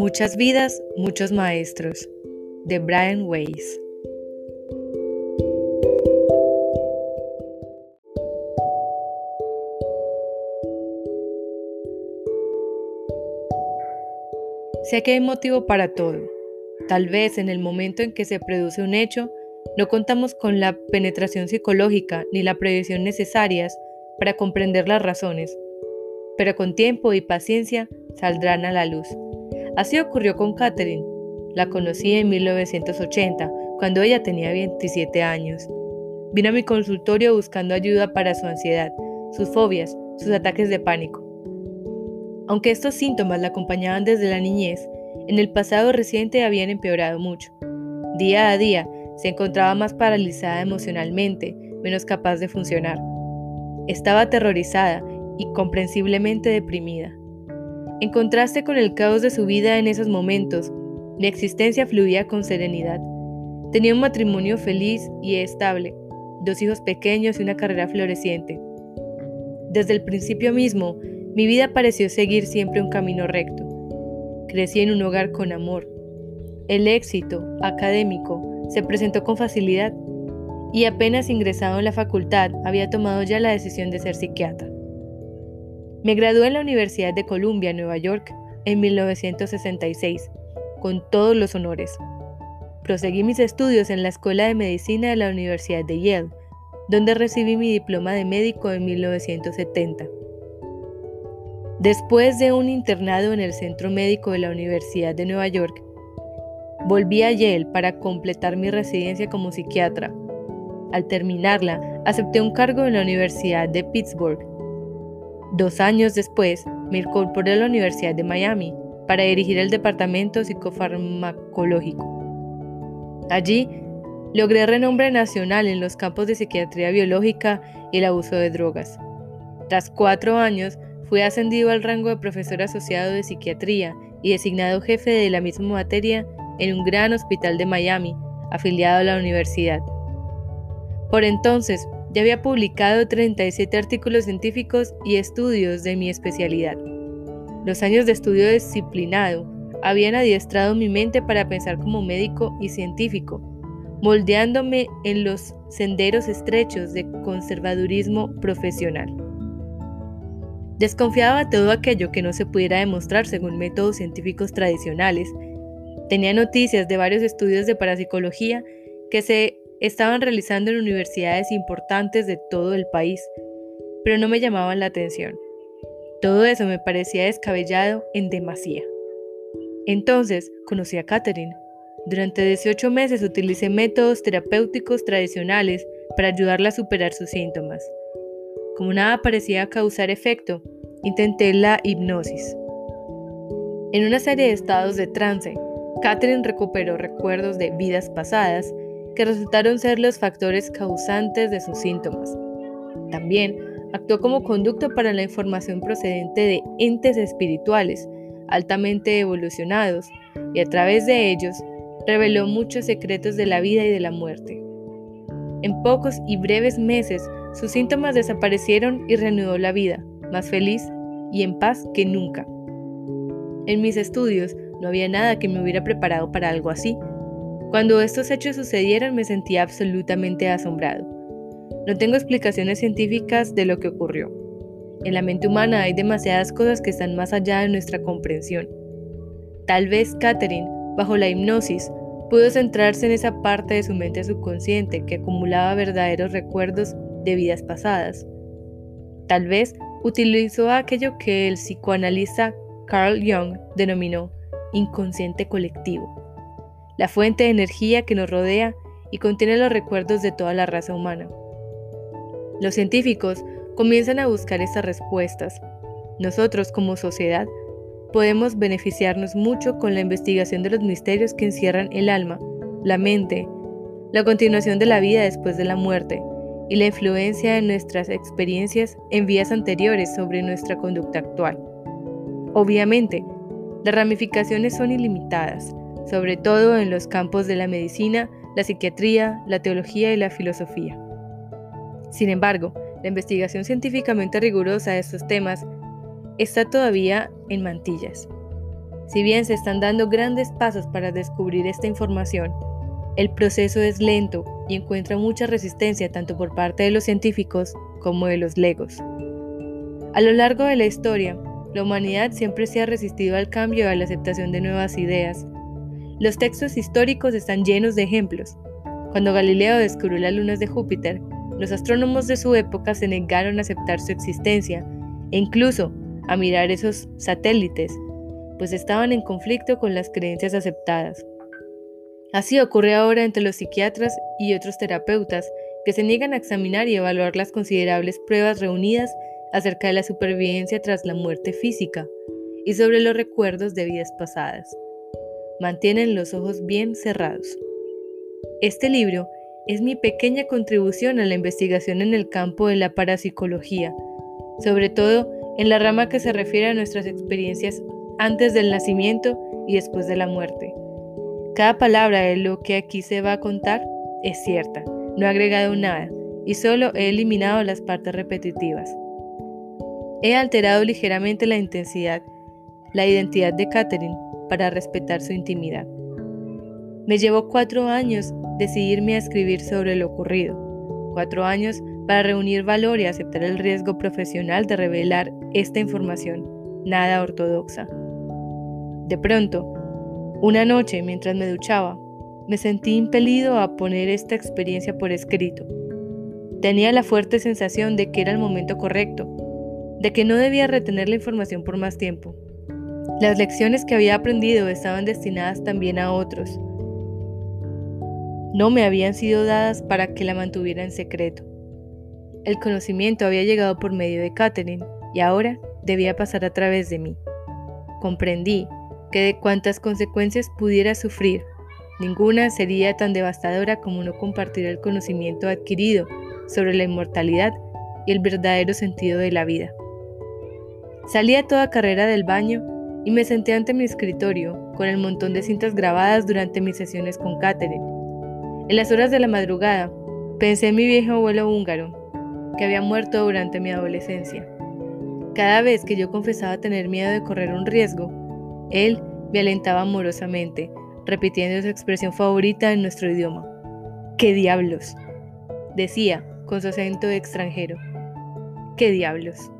Muchas vidas, muchos maestros, de Brian Weiss. Sé que hay motivo para todo. Tal vez en el momento en que se produce un hecho, no contamos con la penetración psicológica ni la previsión necesarias para comprender las razones, pero con tiempo y paciencia saldrán a la luz. Así ocurrió con Catherine. La conocí en 1980, cuando ella tenía 27 años. Vino a mi consultorio buscando ayuda para su ansiedad, sus fobias, sus ataques de pánico. Aunque estos síntomas la acompañaban desde la niñez, en el pasado reciente habían empeorado mucho. Día a día se encontraba más paralizada emocionalmente, menos capaz de funcionar. Estaba aterrorizada y comprensiblemente deprimida. En contraste con el caos de su vida en esos momentos, mi existencia fluía con serenidad. Tenía un matrimonio feliz y estable, dos hijos pequeños y una carrera floreciente. Desde el principio mismo, mi vida pareció seguir siempre un camino recto. Crecí en un hogar con amor. El éxito académico se presentó con facilidad y apenas ingresado en la facultad había tomado ya la decisión de ser psiquiatra. Me gradué en la Universidad de Columbia, Nueva York, en 1966, con todos los honores. Proseguí mis estudios en la Escuela de Medicina de la Universidad de Yale, donde recibí mi diploma de médico en 1970. Después de un internado en el Centro Médico de la Universidad de Nueva York, volví a Yale para completar mi residencia como psiquiatra. Al terminarla, acepté un cargo en la Universidad de Pittsburgh Dos años después, me incorporé a la Universidad de Miami para dirigir el departamento psicofarmacológico. Allí, logré renombre nacional en los campos de psiquiatría biológica y el abuso de drogas. Tras cuatro años, fui ascendido al rango de profesor asociado de psiquiatría y designado jefe de la misma materia en un gran hospital de Miami, afiliado a la universidad. Por entonces, ya había publicado 37 artículos científicos y estudios de mi especialidad. Los años de estudio disciplinado habían adiestrado mi mente para pensar como médico y científico, moldeándome en los senderos estrechos de conservadurismo profesional. Desconfiaba de todo aquello que no se pudiera demostrar según métodos científicos tradicionales. Tenía noticias de varios estudios de parapsicología que se estaban realizando en universidades importantes de todo el país, pero no me llamaban la atención. Todo eso me parecía descabellado en demasía. Entonces conocí a Catherine. Durante 18 meses utilicé métodos terapéuticos tradicionales para ayudarla a superar sus síntomas. Como nada parecía causar efecto, intenté la hipnosis. En una serie de estados de trance, Catherine recuperó recuerdos de vidas pasadas que resultaron ser los factores causantes de sus síntomas. También actuó como conducto para la información procedente de entes espirituales altamente evolucionados y a través de ellos reveló muchos secretos de la vida y de la muerte. En pocos y breves meses sus síntomas desaparecieron y reanudó la vida, más feliz y en paz que nunca. En mis estudios no había nada que me hubiera preparado para algo así, cuando estos hechos sucedieron me sentía absolutamente asombrado. No tengo explicaciones científicas de lo que ocurrió. En la mente humana hay demasiadas cosas que están más allá de nuestra comprensión. Tal vez Catherine, bajo la hipnosis, pudo centrarse en esa parte de su mente subconsciente que acumulaba verdaderos recuerdos de vidas pasadas. Tal vez utilizó aquello que el psicoanalista Carl Jung denominó inconsciente colectivo la fuente de energía que nos rodea y contiene los recuerdos de toda la raza humana. Los científicos comienzan a buscar estas respuestas. Nosotros como sociedad podemos beneficiarnos mucho con la investigación de los misterios que encierran el alma, la mente, la continuación de la vida después de la muerte y la influencia de nuestras experiencias en vías anteriores sobre nuestra conducta actual. Obviamente, las ramificaciones son ilimitadas, sobre todo en los campos de la medicina, la psiquiatría, la teología y la filosofía. Sin embargo, la investigación científicamente rigurosa de estos temas está todavía en mantillas. Si bien se están dando grandes pasos para descubrir esta información, el proceso es lento y encuentra mucha resistencia tanto por parte de los científicos como de los legos. A lo largo de la historia, la humanidad siempre se ha resistido al cambio y a la aceptación de nuevas ideas. Los textos históricos están llenos de ejemplos. Cuando Galileo descubrió las lunas de Júpiter, los astrónomos de su época se negaron a aceptar su existencia e incluso a mirar esos satélites, pues estaban en conflicto con las creencias aceptadas. Así ocurre ahora entre los psiquiatras y otros terapeutas que se niegan a examinar y evaluar las considerables pruebas reunidas acerca de la supervivencia tras la muerte física y sobre los recuerdos de vidas pasadas. Mantienen los ojos bien cerrados. Este libro es mi pequeña contribución a la investigación en el campo de la parapsicología, sobre todo en la rama que se refiere a nuestras experiencias antes del nacimiento y después de la muerte. Cada palabra de lo que aquí se va a contar es cierta, no he agregado nada y solo he eliminado las partes repetitivas. He alterado ligeramente la intensidad, la identidad de Catherine para respetar su intimidad. Me llevó cuatro años decidirme a escribir sobre lo ocurrido, cuatro años para reunir valor y aceptar el riesgo profesional de revelar esta información, nada ortodoxa. De pronto, una noche mientras me duchaba, me sentí impelido a poner esta experiencia por escrito. Tenía la fuerte sensación de que era el momento correcto, de que no debía retener la información por más tiempo. Las lecciones que había aprendido estaban destinadas también a otros. No me habían sido dadas para que la mantuviera en secreto. El conocimiento había llegado por medio de Catherine y ahora debía pasar a través de mí. Comprendí que de cuantas consecuencias pudiera sufrir, ninguna sería tan devastadora como no compartir el conocimiento adquirido sobre la inmortalidad y el verdadero sentido de la vida. Salí a toda carrera del baño y me senté ante mi escritorio con el montón de cintas grabadas durante mis sesiones con Catherine. En las horas de la madrugada, pensé en mi viejo abuelo húngaro, que había muerto durante mi adolescencia. Cada vez que yo confesaba tener miedo de correr un riesgo, él me alentaba amorosamente, repitiendo su expresión favorita en nuestro idioma. ¿Qué diablos? decía con su acento extranjero. ¿Qué diablos?